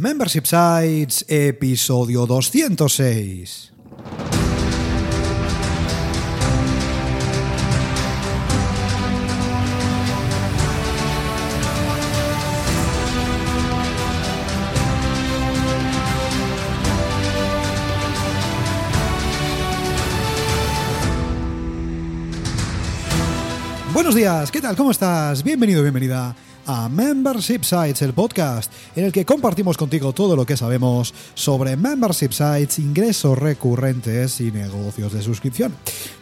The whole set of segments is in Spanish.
Membership Sites, episodio 206. Buenos días, ¿qué tal? ¿Cómo estás? Bienvenido, bienvenida a Membership Sites, el podcast en el que compartimos contigo todo lo que sabemos sobre membership sites, ingresos recurrentes y negocios de suscripción.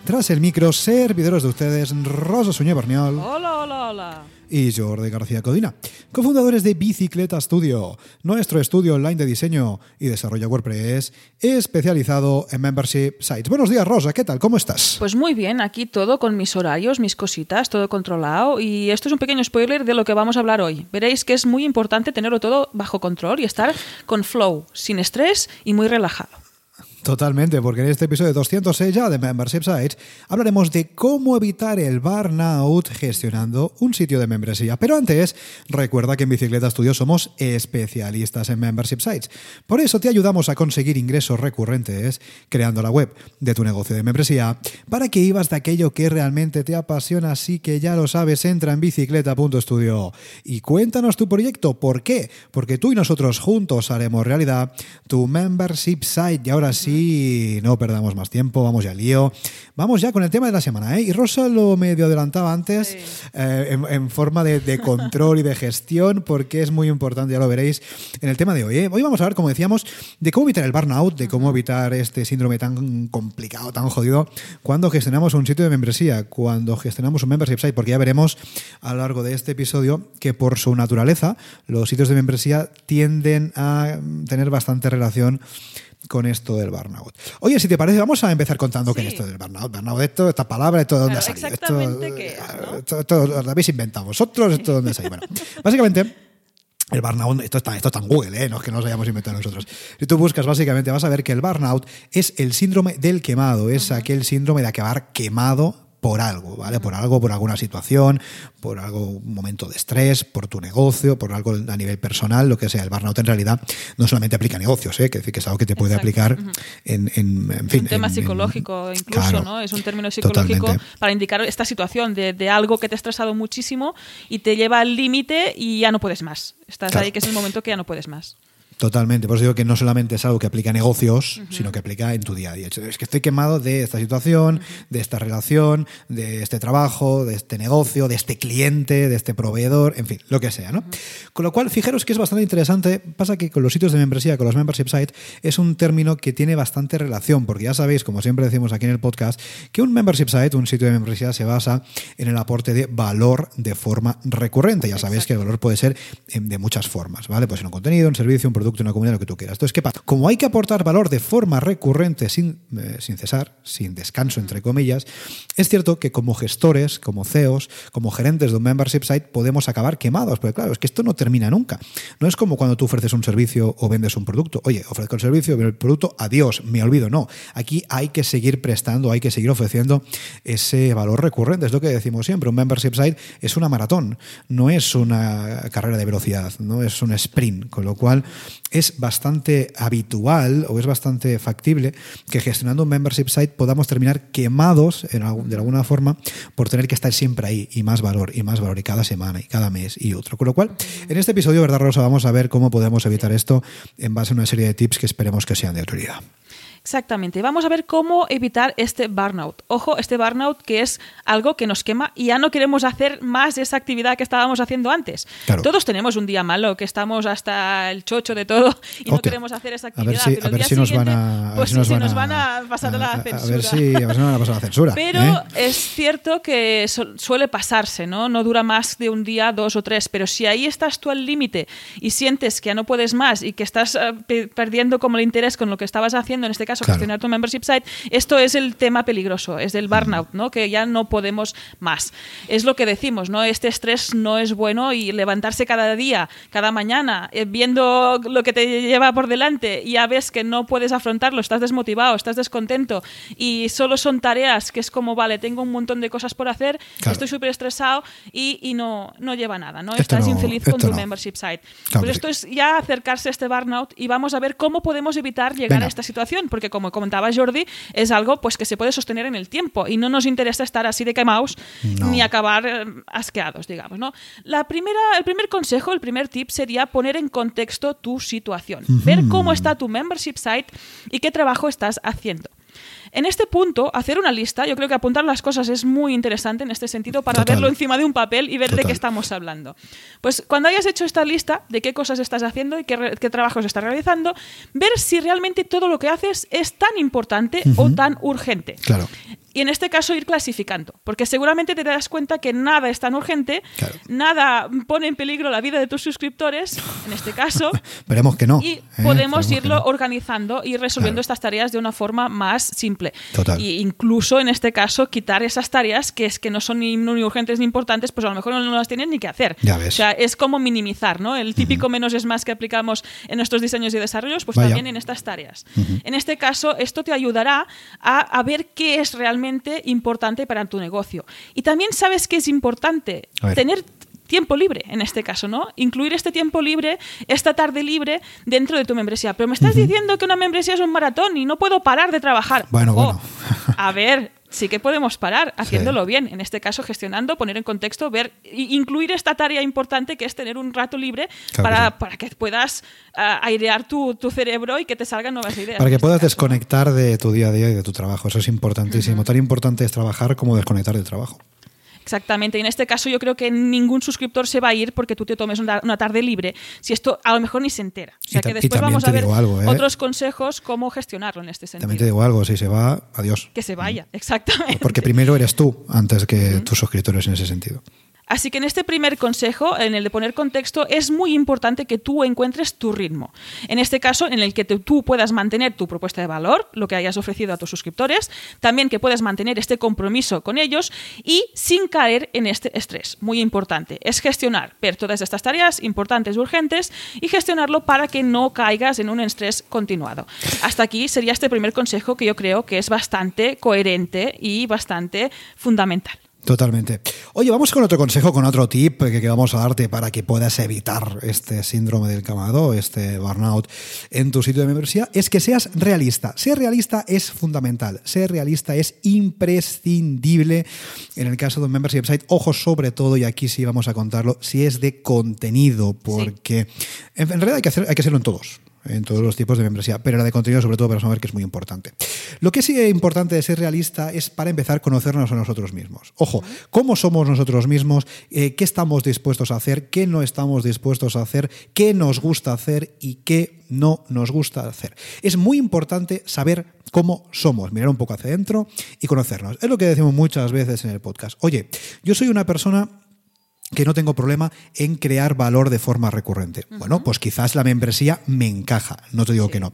Tras el micro, servidores de ustedes, Rosa Suñé Berniol. Hola, hola, hola y Jordi García Codina, cofundadores de Bicicleta Studio, nuestro estudio online de diseño y desarrollo WordPress especializado en membership sites. Buenos días, Rosa, ¿qué tal? ¿Cómo estás? Pues muy bien, aquí todo con mis horarios, mis cositas, todo controlado y esto es un pequeño spoiler de lo que vamos a hablar hoy. Veréis que es muy importante tenerlo todo bajo control y estar con flow, sin estrés y muy relajado. Totalmente, porque en este episodio 206 ya de Membership Sites hablaremos de cómo evitar el burnout gestionando un sitio de membresía. Pero antes, recuerda que en Bicicleta Studio somos especialistas en Membership Sites. Por eso te ayudamos a conseguir ingresos recurrentes creando la web de tu negocio de membresía para que ibas de aquello que realmente te apasiona. Así que ya lo sabes, entra en bicicleta.studio y cuéntanos tu proyecto. ¿Por qué? Porque tú y nosotros juntos haremos realidad tu Membership Site. Y ahora sí, no perdamos más tiempo, vamos ya al lío. Vamos ya con el tema de la semana, ¿eh? Y Rosa lo medio adelantaba antes eh, en, forma de, control y de gestión, porque es muy importante, ya lo veréis, en el tema de hoy. ¿eh? Hoy vamos a ver, como decíamos, de cómo evitar el burnout, de cómo evitar este síndrome tan complicado, tan jodido, cuando gestionamos un sitio de membresía, cuando gestionamos un membership site, porque ya veremos a lo largo de este episodio que por su naturaleza los sitios de membresía tienden a tener bastante relación con esto del burnout. Oye, si te parece, vamos a empezar contando qué es esto del burnout. Burnout, esto, esta palabra, esto de dónde ha salido. Exactamente qué es, esto, esto, lo habéis inventado vosotros, esto de dónde ha salido. Bueno, básicamente. El burnout, esto está, esto está en Google, ¿eh? no es que nos hayamos inventado nosotros. Si tú buscas, básicamente vas a ver que el burnout es el síndrome del quemado, es aquel síndrome de acabar quemado por algo, ¿vale? Por algo, por alguna situación, por algo, un momento de estrés, por tu negocio, por algo a nivel personal, lo que sea. El burnout en realidad no solamente aplica a negocios, ¿eh? que, es algo que te puede aplicar en, en, en, fin. Un tema psicológico incluso, ¿no? Es un término psicológico para indicar esta situación de, de, algo que te ha estresado muchísimo y te lleva al límite y ya no puedes más. Estás ahí que es el momento que ya no puedes más. Totalmente, por eso digo que no solamente es algo que aplica a negocios, sino que aplica en tu día a día. Es que estoy quemado de esta situación, de esta relación, de este trabajo, de este negocio, de este cliente, de este proveedor, en fin, lo que sea, ¿no? Con lo cual, fijaros que es bastante interesante. Pasa que con los sitios de membresía, con los membership sites, es un término que tiene bastante relación, porque ya sabéis, como siempre decimos aquí en el podcast, que un membership site, un sitio de membresía, se basa en el aporte de valor de forma recurrente. Ya sabéis que el valor puede ser de muchas formas, ¿vale? Pues en un contenido, un servicio, un producto producto, una comunidad, lo que tú quieras. Entonces, ¿qué pasa? Como hay que aportar valor de forma recurrente, sin, eh, sin cesar, sin descanso, entre comillas, es cierto que como gestores, como CEOs, como gerentes de un membership site, podemos acabar quemados. Porque claro, es que esto no termina nunca. No es como cuando tú ofreces un servicio o vendes un producto. Oye, ofrezco el servicio, vendo el producto, adiós, me olvido. No, aquí hay que seguir prestando, hay que seguir ofreciendo ese valor recurrente. Es lo que decimos siempre. Un membership site es una maratón, no es una carrera de velocidad, no es un sprint. Con lo cual, es bastante habitual o es bastante factible que gestionando un membership site podamos terminar quemados de alguna forma por tener que estar siempre ahí y más valor y más valor y cada semana y cada mes y otro. Con lo cual, en este episodio, ¿verdad, Rosa? Vamos a ver cómo podemos evitar esto en base a una serie de tips que esperemos que sean de utilidad. Exactamente. Vamos a ver cómo evitar este burnout. Ojo, este burnout que es algo que nos quema y ya no queremos hacer más de esa actividad que estábamos haciendo antes. Todos tenemos un día malo, que estamos hasta el chocho de todo y no queremos hacer esa actividad. A ver si, nos van a, pues nos, van a, pasar la censura. A ver si, nos van a pasar la censura. Pero ¿eh? es cierto que suele pasarse, ¿no? No dura más de un día, dos o tres. Pero si ahí estás tú al límite y sientes que ya no puedes más y que estás eh, perdiendo como el interés con lo que estabas haciendo, en este caso gestionar tu membership site, esto es el tema peligroso, es del burnout, ¿no? Que ya no podemos más. Es lo que decimos, ¿no? Este estrés no es bueno y levantarse cada día, cada mañana, eh, viendo lo que te lleva por delante y ya ves que no puedes afrontarlo, estás desmotivado, estás descontento y solo son tareas que es como, vale, tengo un montón de cosas por hacer, estoy súper estresado y, no, no lleva nada, ¿no? estás infeliz con tu membership site. Pues esto es ya acercarse a este burnout y vamos a ver cómo podemos evitar llegar a esta situación, porque como comentaba Jordi, es algo pues que se puede sostener en el tiempo y no nos interesa estar así de quemados ni acabar eh, asqueados, digamos, ¿no? La primera, el primer consejo, el primer tip sería poner en contexto tu situación, ver cómo está tu membership site y qué trabajo estás haciendo. En este punto, hacer una lista, yo creo que apuntar las cosas es muy interesante en este sentido para verlo encima de un papel y ver de qué estamos hablando. Pues cuando hayas hecho esta lista de qué cosas estás haciendo y qué, trabajos estás realizando, ver si realmente todo lo que haces es tan importante o tan urgente. Claro y en este caso ir clasificando, porque seguramente te das cuenta que nada es tan urgente, nada pone en peligro la vida de tus suscriptores, en este caso. Veremos que no. Y ¿eh? podemos irlo organizando y resolviendo estas tareas de una forma más simple. Total. Y incluso en este caso quitar esas tareas que es que no son ni, urgentes ni importantes, pues a lo mejor no, las tienes ni que hacer. Ya ves. O sea, es como minimizar, ¿no? El típico menos es más que aplicamos en nuestros diseños y desarrollos, pues también en estas tareas. En este caso, esto te ayudará a, a ver qué es realmente importante para tu negocio. Y también sabes que es importante tener tiempo libre en este caso, ¿no? Incluir este tiempo libre, esta tarde libre dentro de tu membresía. Pero me estás diciendo que una membresía es un maratón y no puedo parar de trabajar. Bueno, bueno. a ver, sí que podemos parar haciéndolo bien. En este caso, gestionando, poner en contexto, ver, incluir esta tarea importante que es tener un rato libre para, para, que puedas ah, airear tu, tu, cerebro y que te salgan nuevas ideas. Para que puedas desconectar de tu día a día y de tu trabajo. Eso es importantísimo. Tan importante es trabajar como desconectar del trabajo. Exactamente. Y en este caso yo creo que ningún suscriptor se va a ir porque tú te tomes una, tarde libre, si esto a lo mejor ni se entera. O sea que después vamos a ver ¿eh? otros consejos cómo gestionarlo en este sentido. También te digo algo, si se va, adiós. Que se vaya, mm. exactamente. Porque primero eres tú antes que tus suscriptores en ese sentido. Así que en este primer consejo, en el de poner contexto, es muy importante que tú encuentres tu ritmo. En este caso, en el que tú puedas mantener tu propuesta de valor, lo que hayas ofrecido a tus suscriptores, también que puedas mantener este compromiso con ellos y sin caer en este estrés. Muy importante. Es gestionar, ver todas estas tareas importantes, urgentes y gestionarlo para que no caigas en un estrés continuado. Hasta aquí sería este primer consejo que yo creo que es bastante coherente y bastante fundamental. Totalmente. Oye, vamos con otro consejo, con otro tip que, vamos a darte para que puedas evitar este síndrome del camado, este burnout en tu sitio de membresía, es que seas realista. Ser realista es fundamental, ser realista es imprescindible en el caso de un membership site. Ojo sobre todo, y aquí sí vamos a contarlo, si es de contenido, porque en, realidad hay que, hacer, hay que hacerlo en todos en todos los tipos de membresía, pero la de contenido sobre todo para saber que es muy importante. Lo que sí es importante de ser realista es para empezar a conocernos a nosotros mismos. Ojo, ¿cómo somos nosotros mismos? Eh, ¿Qué estamos dispuestos a hacer? ¿Qué no estamos dispuestos a hacer? ¿Qué nos gusta hacer y qué no nos gusta hacer? Es muy importante saber cómo somos, mirar un poco hacia adentro y conocernos. Es lo que decimos muchas veces en el podcast. Oye, yo soy una persona que no tengo problema en crear valor de forma recurrente. Bueno, pues quizás la membresía me encaja, no te digo que no.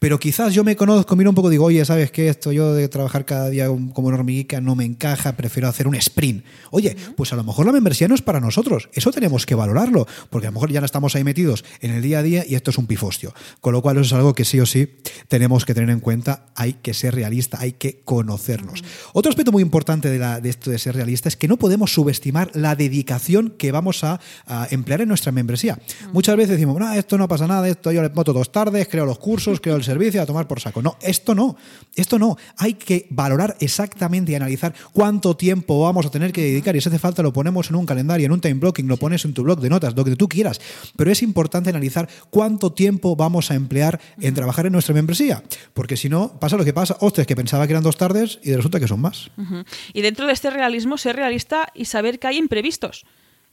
Pero quizás yo me conozco, miro un poco, digo, oye, ¿sabes qué? Esto yo de trabajar cada día como una hormiguica no me encaja, prefiero hacer un sprint. Oye, pues a lo mejor la membresía no es para nosotros, eso tenemos que valorarlo, porque a lo mejor ya no estamos ahí metidos en el día a día y esto es un pifostio. Con lo cual eso es algo que sí o sí tenemos que tener en cuenta, hay que ser realista, hay que conocernos. Otro aspecto muy importante de, la, de esto de ser realista es que no podemos subestimar la dedicación que vamos a, emplear en nuestra membresía. Muchas veces decimos, no, esto no pasa nada, esto yo le moto dos tardes, creo los cursos, creo el servicio, a tomar por saco. No, esto no, esto no. Hay que valorar exactamente y analizar cuánto tiempo vamos a tener que dedicar y si hace falta lo ponemos en un calendario, en un time blocking, lo pones en tu blog de notas, lo que tú quieras. Pero es importante analizar cuánto tiempo vamos a emplear en trabajar en nuestra membresía, porque si no, pasa lo que pasa, ostras, que pensaba que eran dos tardes y resulta que son más. Y dentro de este realismo, ser realista y saber que hay imprevistos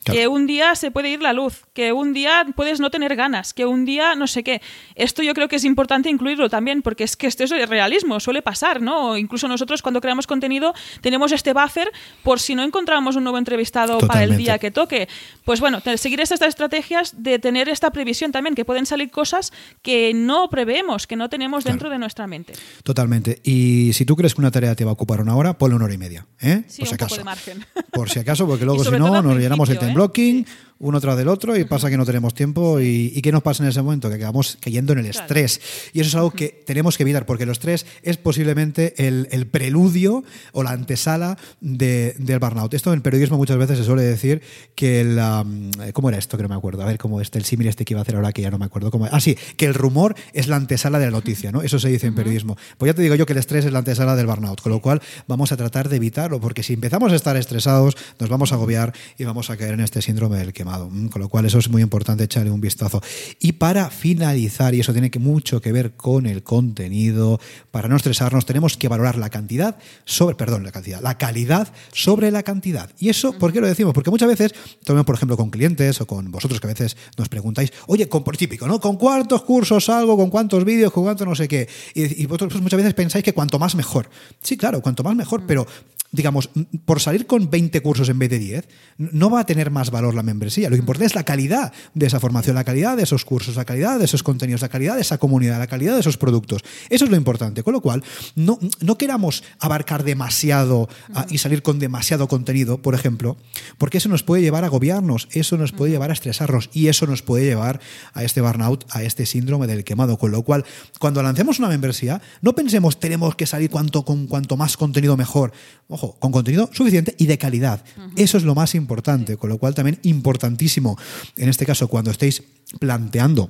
Que un día se puede ir la luz, que un día puedes no tener ganas, que un día no sé qué. Esto yo creo que es importante incluirlo también, porque es que esto es el realismo, suele pasar, ¿no? Incluso nosotros cuando creamos contenido tenemos este buffer por si no encontramos un nuevo entrevistado para el día que toque. Pues bueno, seguir estas estrategias de tener esta previsión también, que pueden salir cosas que no preveemos, que no tenemos dentro de nuestra mente. Totalmente. Y si tú crees que una tarea te va a ocupar una hora, ponle una hora y media. ¿eh? Sí, por si acaso. de margen. Por si acaso, porque luego si no, nos llenamos el ¿eh? blocking uno tras del otro y pasa que no tenemos tiempo y, y, ¿qué nos pasa en ese momento? Que acabamos cayendo en el estrés. Y eso es algo que tenemos que evitar porque el estrés es posiblemente el, el preludio o la antesala de, del burnout. Esto en periodismo muchas veces se suele decir que el... ¿Cómo era esto? Que no me acuerdo. A ver cómo este, el símil este que iba a hacer ahora que ya no me acuerdo. Cómo, ah, sí, que el rumor es la antesala de la noticia, ¿no? Eso se dice en periodismo. Pues ya te digo yo que el estrés es la antesala del burnout, con lo cual vamos a tratar de evitarlo porque si empezamos a estar estresados nos vamos a agobiar y vamos a caer en este síndrome del que Mm, con lo cual eso es muy importante echarle un vistazo. Y para finalizar, y eso tiene que mucho que ver con el contenido, para no estresarnos tenemos que valorar la cantidad sobre, perdón, la cantidad, la calidad sobre la cantidad. Y eso, ¿por qué lo decimos? Porque muchas veces, tomemos por ejemplo con clientes o con vosotros que a veces nos preguntáis, oye, con, por típico, ¿no? ¿Con cuántos cursos salgo? ¿Con cuántos vídeos? ¿Con cuánto no sé qué? Y, vosotros pues, muchas veces pensáis que cuanto más mejor. Sí, claro, cuanto más mejor, pero digamos, por salir con 20 cursos en vez de 10, no va a tener más valor la membresía. Lo importante es la calidad de esa formación, la calidad de esos cursos, la calidad de esos contenidos, la calidad de esa comunidad, la calidad de esos productos. Eso es lo importante. Con lo cual, no, no queramos abarcar demasiado y salir con demasiado contenido, por ejemplo, porque eso nos puede llevar a agobiarnos, eso nos puede llevar a estresarnos y eso nos puede llevar a este burnout, a este síndrome del quemado. Con lo cual, cuando lancemos una membresía, no pensemos tenemos que salir cuanto, con cuanto más contenido mejor ojo, con contenido suficiente y de calidad. Eso es lo más importante, con lo cual también importantísimo, en este caso, cuando estéis planteando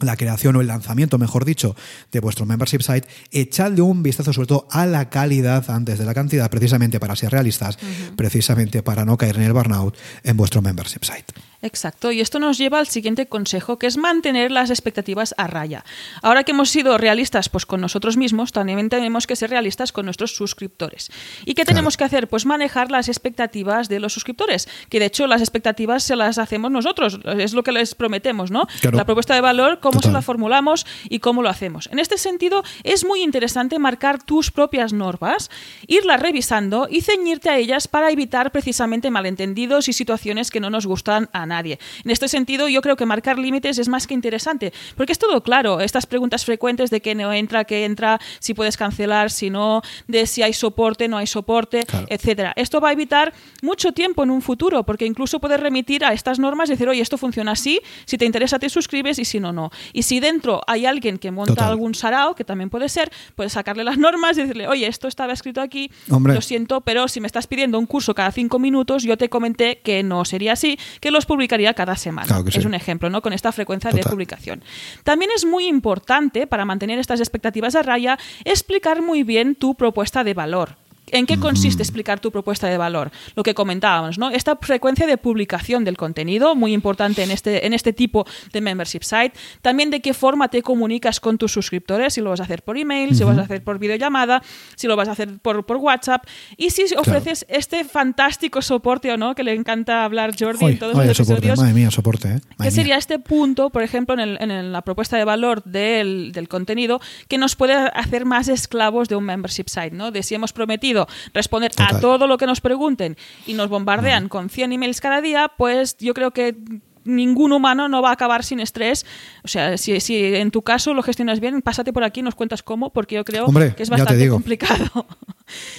la creación o el lanzamiento, mejor dicho, de vuestro membership site, echadle un vistazo sobre todo a la calidad antes de la cantidad, precisamente para ser realistas, precisamente para no caer en el burnout en vuestro membership site. Exacto, y esto nos lleva al siguiente consejo, que es mantener las expectativas a raya. Ahora que hemos sido realistas pues, con nosotros mismos, también tenemos que ser realistas con nuestros suscriptores. ¿Y qué tenemos que hacer? Pues manejar las expectativas de los suscriptores, que de hecho las expectativas se las hacemos nosotros, es lo que les prometemos, ¿no? La propuesta de valor, cómo se la formulamos y cómo lo hacemos. En este sentido, es muy interesante marcar tus propias normas, irlas revisando y ceñirte a ellas para evitar precisamente malentendidos y situaciones que no nos gustan a nadie nadie. En este sentido, yo creo que marcar límites es más que interesante, porque es todo claro. Estas preguntas frecuentes de qué no entra, qué entra, si puedes cancelar, si no, de si hay soporte, no hay soporte, etcétera. Esto va a evitar mucho tiempo en un futuro, porque incluso puedes remitir a estas normas y decir, oye, esto funciona así, si te interesa te suscribes y si no, no. Y si dentro hay alguien que monta algún sarao, que también puede ser, puedes sacarle las normas y decirle, oye, esto estaba escrito aquí, lo siento, pero si me estás pidiendo un curso cada cinco minutos, yo te comenté que no sería así, que los publicaría cada semana. Es un ejemplo, ¿no? Con esta frecuencia de publicación. También es muy importante, para mantener estas expectativas a raya, explicar muy bien tu propuesta de valor. ¿En qué consiste explicar tu propuesta de valor? Lo que comentábamos, ¿no? Esta frecuencia de publicación del contenido, muy importante en este, en este tipo de membership site. También de qué forma te comunicas con tus suscriptores, si lo vas a hacer por email, si lo vas a hacer por videollamada, si lo vas a hacer por, por WhatsApp. Y si ofreces este fantástico soporte o no, que le encanta hablar Jordi en todos los episodios. Madre mía, soporte, ¿eh? ¿Qué sería este punto, por ejemplo, en, en, la propuesta de valor del, del contenido, que nos puede hacer más esclavos de un membership site, ¿no? De si hemos prometido responder a todo lo que nos pregunten y nos bombardean con 100 emails cada día, pues yo creo que ningún humano no va a acabar sin estrés. O sea, si, si, en tu caso lo gestionas bien, pásate por aquí y nos cuentas cómo, porque yo creo que es bastante complicado.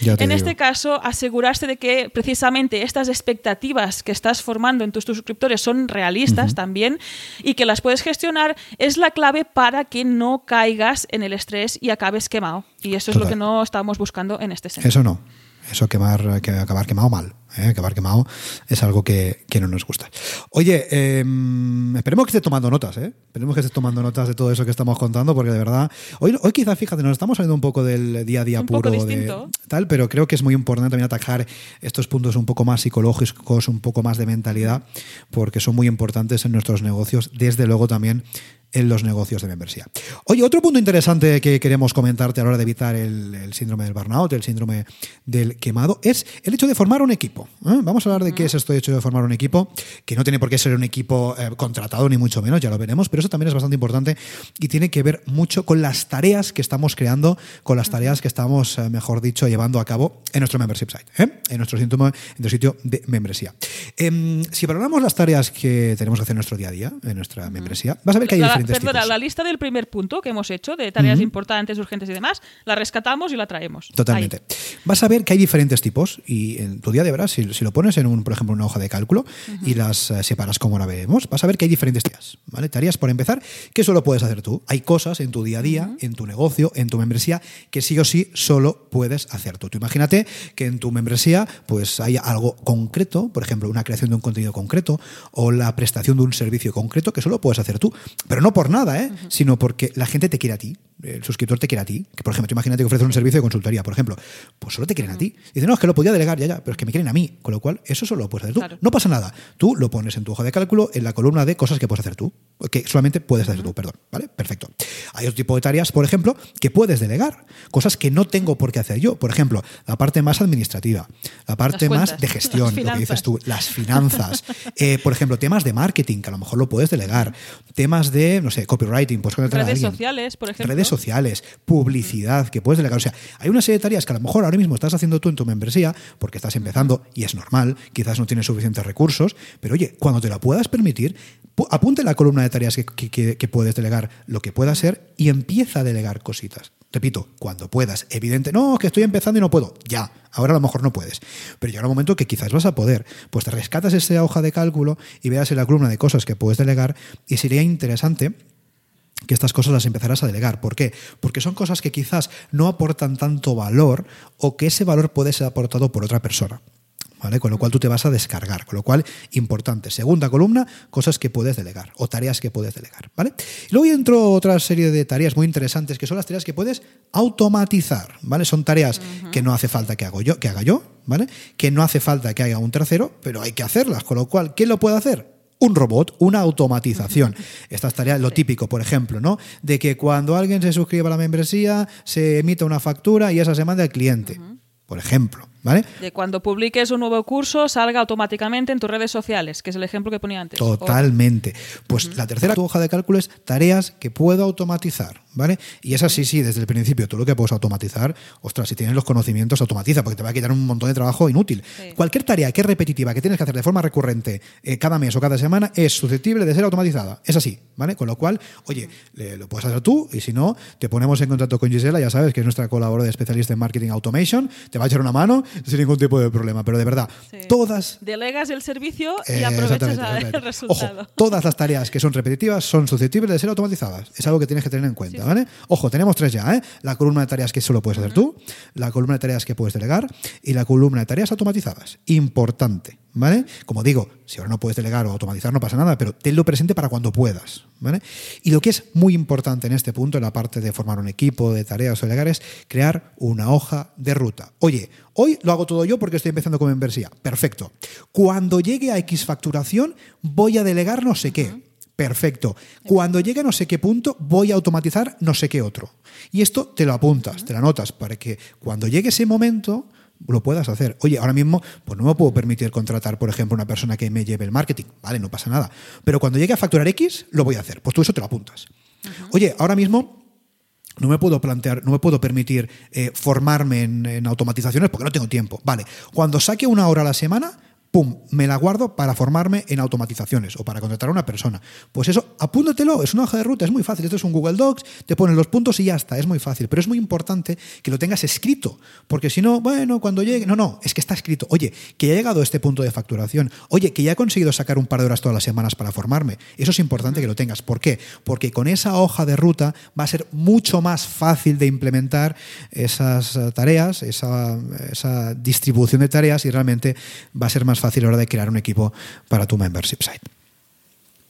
en este caso, asegurarse de que precisamente estas expectativas que estás formando en tus, suscriptores son realistas también y que las puedes gestionar es la clave para que no caigas en el estrés y acabes quemado. Y eso es lo que no estábamos buscando en este sentido. Eso no. Eso quemar, que acabar quemado mal. ¿Eh? Acabar quemado es algo que, no nos gusta. Oye, em, esperemos que estés tomando notas, ¿eh? Esperemos que estés tomando notas de todo eso que estamos contando, porque de verdad. Hoy, hoy quizás, fíjate, nos estamos saliendo un poco del día a día puro de tal, pero creo que es muy importante también atacar estos puntos un poco más psicológicos, un poco más de mentalidad, porque son muy importantes en nuestros negocios. Desde luego también en los negocios de membresía. Oye, otro punto interesante que queremos comentarte a la hora de evitar el, síndrome del burnout, el síndrome del quemado, es el hecho de formar un equipo. ¿eh? Vamos a hablar de qué es esto de hecho de formar un equipo, que no tiene por qué ser un equipo eh, contratado ni mucho menos, ya lo veremos, pero eso también es bastante importante y tiene que ver mucho con las tareas que estamos creando, con las tareas que estamos, eh, mejor dicho, llevando a cabo en nuestro membership site, en nuestro sitio, en nuestro sitio de membresía. Em, si valoramos las tareas que tenemos que hacer en nuestro día a día, en nuestra membresía, vas a ver que hay la, diferentes perdona, la lista del primer punto que hemos hecho, de tareas importantes, urgentes y demás, la rescatamos y la traemos. Totalmente. Vas a ver que hay diferentes tipos y en tu día de verás, si, lo pones en un, por ejemplo, una hoja de cálculo y las eh, separas como la vemos, vas a ver que hay diferentes tareas. ¿vale? Tareas, por empezar, que solo puedes hacer tú. Hay cosas en tu día a día, en tu negocio, en tu membresía, que sí o sí solo puedes hacer tú. Tú imagínate que en tu membresía pues hay algo concreto, por ejemplo, una creación de un contenido concreto o la prestación de un servicio concreto que solo puedes hacer tú. Pero no por nada, ¿eh? sino porque la gente te quiere a ti el suscriptor te quiere a ti. Que, por ejemplo, imagínate que ofreces un servicio de consultoría, por ejemplo, pues solo te quieren a ti. Dice, no, es que lo podía delegar ya, ya, pero es que me quieren a mí. Con lo cual, eso solo lo puedes hacer tú. No pasa nada. Tú lo pones en tu hoja de cálculo, en la columna de cosas que puedes hacer tú, que solamente puedes hacer tú, perdón. ¿Vale? Perfecto. Hay otro tipo de tareas, por ejemplo, que puedes delegar. Cosas que no tengo por qué hacer yo. Por ejemplo, la parte más administrativa, la parte más de gestión, lo que dices tú, las finanzas. Eh, por ejemplo, temas de marketing, que a lo mejor lo puedes delegar. Temas de, no sé, copywriting, pues Redes sociales, por ejemplo. Redes sociales, publicidad que puedes delegar. O sea, hay una serie de tareas que a lo mejor ahora mismo estás haciendo tú en tu membresía porque estás empezando y es normal, quizás no tienes suficientes recursos, pero oye, cuando te la puedas permitir, apunte la columna de tareas que, puedes delegar lo que pueda ser y empieza a delegar cositas. Repito, cuando puedas. Evidente, no, que estoy empezando y no puedo. Ya, ahora a lo mejor no puedes. Pero llega un momento que quizás vas a poder. Pues te rescatas esa hoja de cálculo y veas en la columna de cosas que puedes delegar y sería interesante que estas cosas las empezarás a delegar. ¿Por qué? Porque son cosas que quizás no aportan tanto valor o que ese valor puede ser aportado por otra persona. ¿Vale? Con lo cual tú te vas a descargar. Con lo cual, importante. Segunda columna, cosas que puedes delegar o tareas que puedes delegar. ¿vale? Y luego entro otra serie de tareas muy interesantes que son las tareas que puedes automatizar. ¿vale? Son tareas que no hace falta que, hago yo, que haga yo, ¿vale? que no hace falta que haga un tercero, pero hay que hacerlas. Con lo cual, ¿quién lo puede hacer? un robot, una automatización. Estas tareas, lo típico, por ejemplo, ¿no? De que cuando alguien se suscriba a la membresía, se emita una factura y esa se manda al cliente, por ejemplo. De cuando publiques un nuevo curso salga automáticamente en tus redes sociales, que es el ejemplo que ponía antes. Totalmente. Pues la tercera hoja de cálculo es tareas que puedo automatizar, ¿vale? Y es así, sí, desde el principio, todo lo que puedes automatizar, ostras, si tienes los conocimientos, automatiza, porque te va a quitar un montón de trabajo inútil. Cualquier tarea que es repetitiva, que tienes que hacer de forma recurrente eh, cada mes o cada semana, es susceptible de ser automatizada. Es así, ¿vale? Con lo cual, oye, lo puedes hacer tú y si no, te ponemos en contacto con Gisela, ya sabes que es nuestra colaboradora especialista en marketing automation, te va a echar una mano sin ningún tipo de problema. Pero de verdad, todas. Delegas el servicio y aprovechas el resultado. Ojo, todas las tareas que son repetitivas son susceptibles de ser automatizadas. Es algo que tienes que tener en cuenta, ¿vale? Ojo, tenemos tres ya, ¿eh? La columna de tareas que solo puedes hacer tú, la columna de tareas que puedes delegar y la columna de tareas automatizadas. Importante. ¿Vale? Como digo, si ahora no puedes delegar o automatizar no pasa nada, pero tenlo presente para cuando puedas, ¿vale? Y lo que es muy importante en este punto, en la parte de formar un equipo, de tareas o delegar, es crear una hoja de ruta. Oye, hoy lo hago todo yo porque estoy empezando con membresía. Perfecto. Cuando llegue a X facturación, voy a delegar no sé qué. Perfecto. Cuando llegue a no sé qué punto, voy a automatizar no sé qué otro. Y esto te lo apuntas, te lo anotas, para que cuando llegue ese momento lo puedas hacer. Oye, ahora mismo pues no me puedo permitir contratar, por ejemplo, una persona que me lleve el marketing. Vale, no pasa nada. Pero cuando llegue a facturar X, lo voy a hacer. Pues tú eso te lo apuntas. Oye, ahora mismo no me puedo plantear, no me puedo permitir eh, formarme en, en, automatizaciones porque no tengo tiempo. Vale, cuando saque una hora a la semana, pum, me la guardo para formarme en automatizaciones o para contratar a una persona. Pues eso, apúntatelo, es una hoja de ruta, es muy fácil. Esto es un Google Docs, te pones los puntos y ya está, es muy fácil. Pero es muy importante que lo tengas escrito, porque si no, bueno, cuando llegue. No, no, es que está escrito. Oye, que he llegado a este punto de facturación. Oye, que ya he conseguido sacar un par de horas todas las semanas para formarme. Eso es importante que lo tengas. ¿Por qué? Porque con esa hoja de ruta va a ser mucho más fácil de implementar esas eh, tareas, esa, esa distribución de tareas y realmente va a ser más fácil fácil hora de crear un equipo para tu membership site.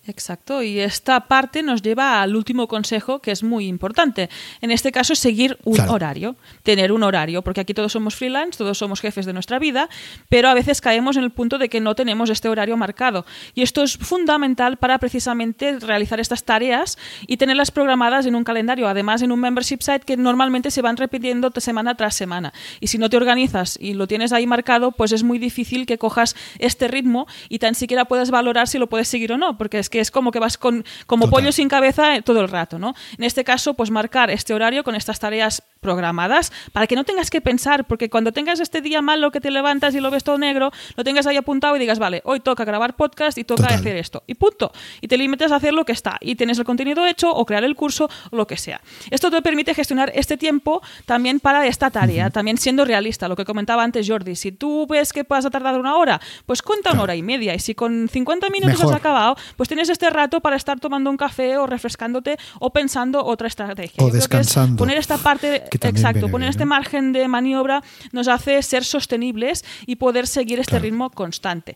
Exacto, y esta parte nos lleva al último consejo que es muy importante. En este caso, seguir un horario, tener un horario, porque aquí todos somos freelance, todos somos jefes de nuestra vida, pero a veces caemos en el punto de que no tenemos este horario marcado. Y esto es fundamental para precisamente realizar estas tareas y tenerlas programadas en un calendario, además en un membership site que normalmente se van repitiendo semana tras semana. Y si no te organizas y lo tienes ahí marcado, pues es muy difícil que cojas este ritmo y tan siquiera puedas valorar si lo puedes seguir o no, porque es que es como que vas con como pollo sin cabeza todo el rato, ¿no? En este caso, pues marcar este horario con estas tareas programadas para que no tengas que pensar, porque cuando tengas este día malo que te levantas y lo ves todo negro, lo tengas ahí apuntado y digas, vale, hoy toca grabar podcast y toca hacer esto, y punto. Y te limites a hacer lo que está, y tienes el contenido hecho o crear el curso o lo que sea. Esto te permite gestionar este tiempo también para esta tarea, también siendo realista, lo que comentaba antes Jordi. Si tú ves que vas a tardar una hora, pues cuenta una hora y media, y si con 50 minutos has acabado, pues tienes este rato para estar tomando un café o refrescándote o pensando otra estrategia. O descansando. poner esta parte, exacto, poner este margen de maniobra nos hace ser sostenibles y poder seguir este ritmo constante.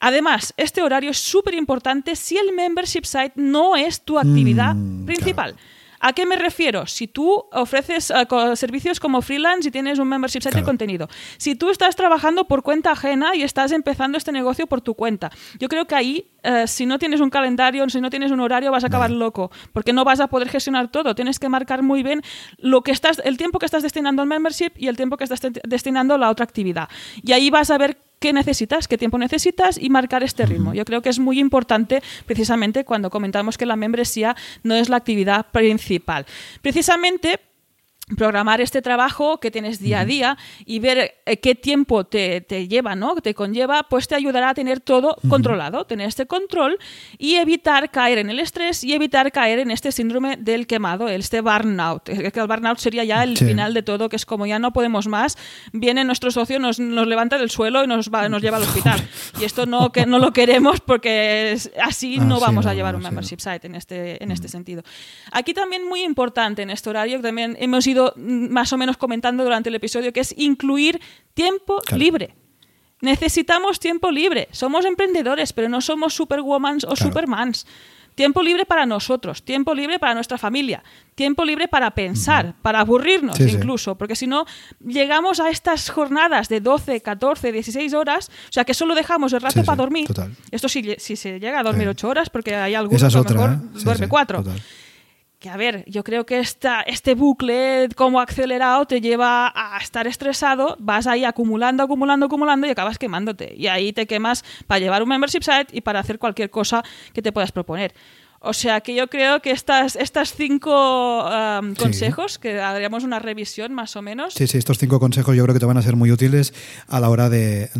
Además, este horario es súper importante si el membership site no es tu actividad mm, principal. ¿A qué me refiero? Si tú ofreces eh, servicios como freelance y tienes un membership site de contenido, si tú estás trabajando por cuenta ajena y estás empezando este negocio por tu cuenta, yo creo que ahí, eh, si no tienes un calendario, si no tienes un horario, vas a acabar loco, porque no vas a poder gestionar todo. Tienes que marcar muy bien lo que estás, el tiempo que estás destinando al membership y el tiempo que estás destinando a la otra actividad. Y ahí vas a ver qué necesitas, qué tiempo necesitas y marcar este ritmo. Yo creo que es muy importante precisamente cuando comentamos que la membresía no es la actividad principal. Precisamente programar este trabajo que tienes día a día y ver eh, qué tiempo te, lleva, ¿no? Te conlleva, pues te ayudará a tener todo controlado, tener este control y evitar caer en el estrés y evitar caer en este síndrome del quemado, este burnout. El burnout sería ya el final de todo, que es como ya no podemos más, viene nuestro socio, nos, nos levanta del suelo y nos, nos lleva al hospital. y esto no, que no lo queremos porque así no vamos a llevar un membership site en este, en este sentido. Aquí también muy importante en este horario, también hemos ido más o menos comentando durante el episodio, que es incluir tiempo libre. Necesitamos tiempo libre. Somos emprendedores, pero no somos superwomans o supermans. Tiempo libre para nosotros, tiempo libre para nuestra familia, tiempo libre para pensar, para aburrirnos incluso, porque si no llegamos a estas jornadas de 12, 14, 16 horas, o sea que solo dejamos el rato para dormir. Esto si, si se llega a dormir 8 horas, porque hay algunos que a lo mejor ¿eh? duerme 4 que a ver, yo creo que esta, este bucle como acelerado te lleva a estar estresado, vas ahí acumulando, acumulando, acumulando y acabas quemándote. Y ahí te quemas para llevar un membership site y para hacer cualquier cosa que te puedas proponer. O sea que yo creo que estas, estas cinco consejos, que haríamos una revisión más o menos. Sí, sí, estos cinco consejos yo creo que te van a ser muy útiles a la hora de,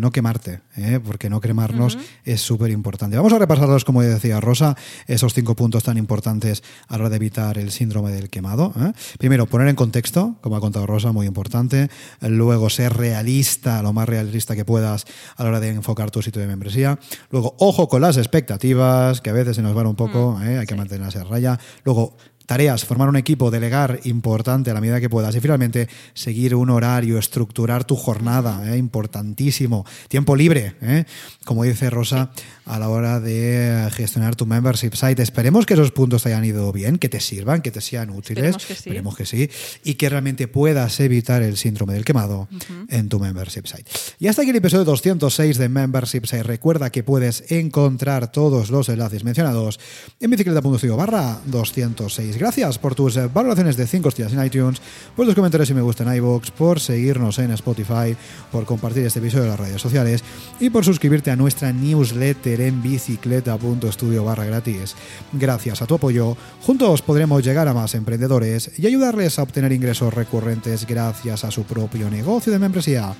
no quemarte, ¿eh? porque no cremarnos es súper importante. Vamos a repasarlos, como decía Rosa, esos cinco puntos tan importantes a la hora de evitar el síndrome del quemado. ¿eh? Primero, poner en contexto, como ha contado Rosa, muy importante. Luego, ser realista, lo más realista que puedas a la hora de enfocar tu sitio de membresía. Luego, ojo con las expectativas, que a veces se nos van un poco, mm, ¿eh? hay que mantenerse a raya. Luego, tareas, formar un equipo, delegar, importante a la medida que puedas. Y finalmente, seguir un horario, estructurar tu jornada, ¿eh? importantísimo. Tiempo libre, ¿eh? como dice Rosa, a la hora de gestionar tu membership site. Esperemos que esos puntos te hayan ido bien, que te sirvan, que te sean útiles. Esperemos que sí. Y que realmente puedas evitar el síndrome del quemado en tu membership site. Y hasta aquí el episodio 206 de Membership Site. Recuerda que puedes encontrar todos los enlaces mencionados en bicicleta.studio barra 206 Gracias por tus eh, valoraciones de 5 estrellas en iTunes, por tus comentarios si me gusta en iVoox, por seguirnos en Spotify, por compartir este episodio en las redes sociales y por suscribirte a nuestra newsletter en bicicleta.studio barra gratis. Gracias a tu apoyo, juntos podremos llegar a más emprendedores y ayudarles a obtener ingresos recurrentes gracias a su propio negocio de membresía.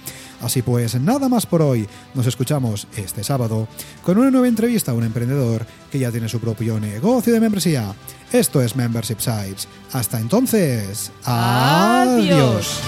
Así pues, nada más por hoy. Nos escuchamos este sábado con una nueva entrevista a un emprendedor que ya tiene su propio negocio de membresía. Esto es Membership Sites. Hasta entonces, adiós.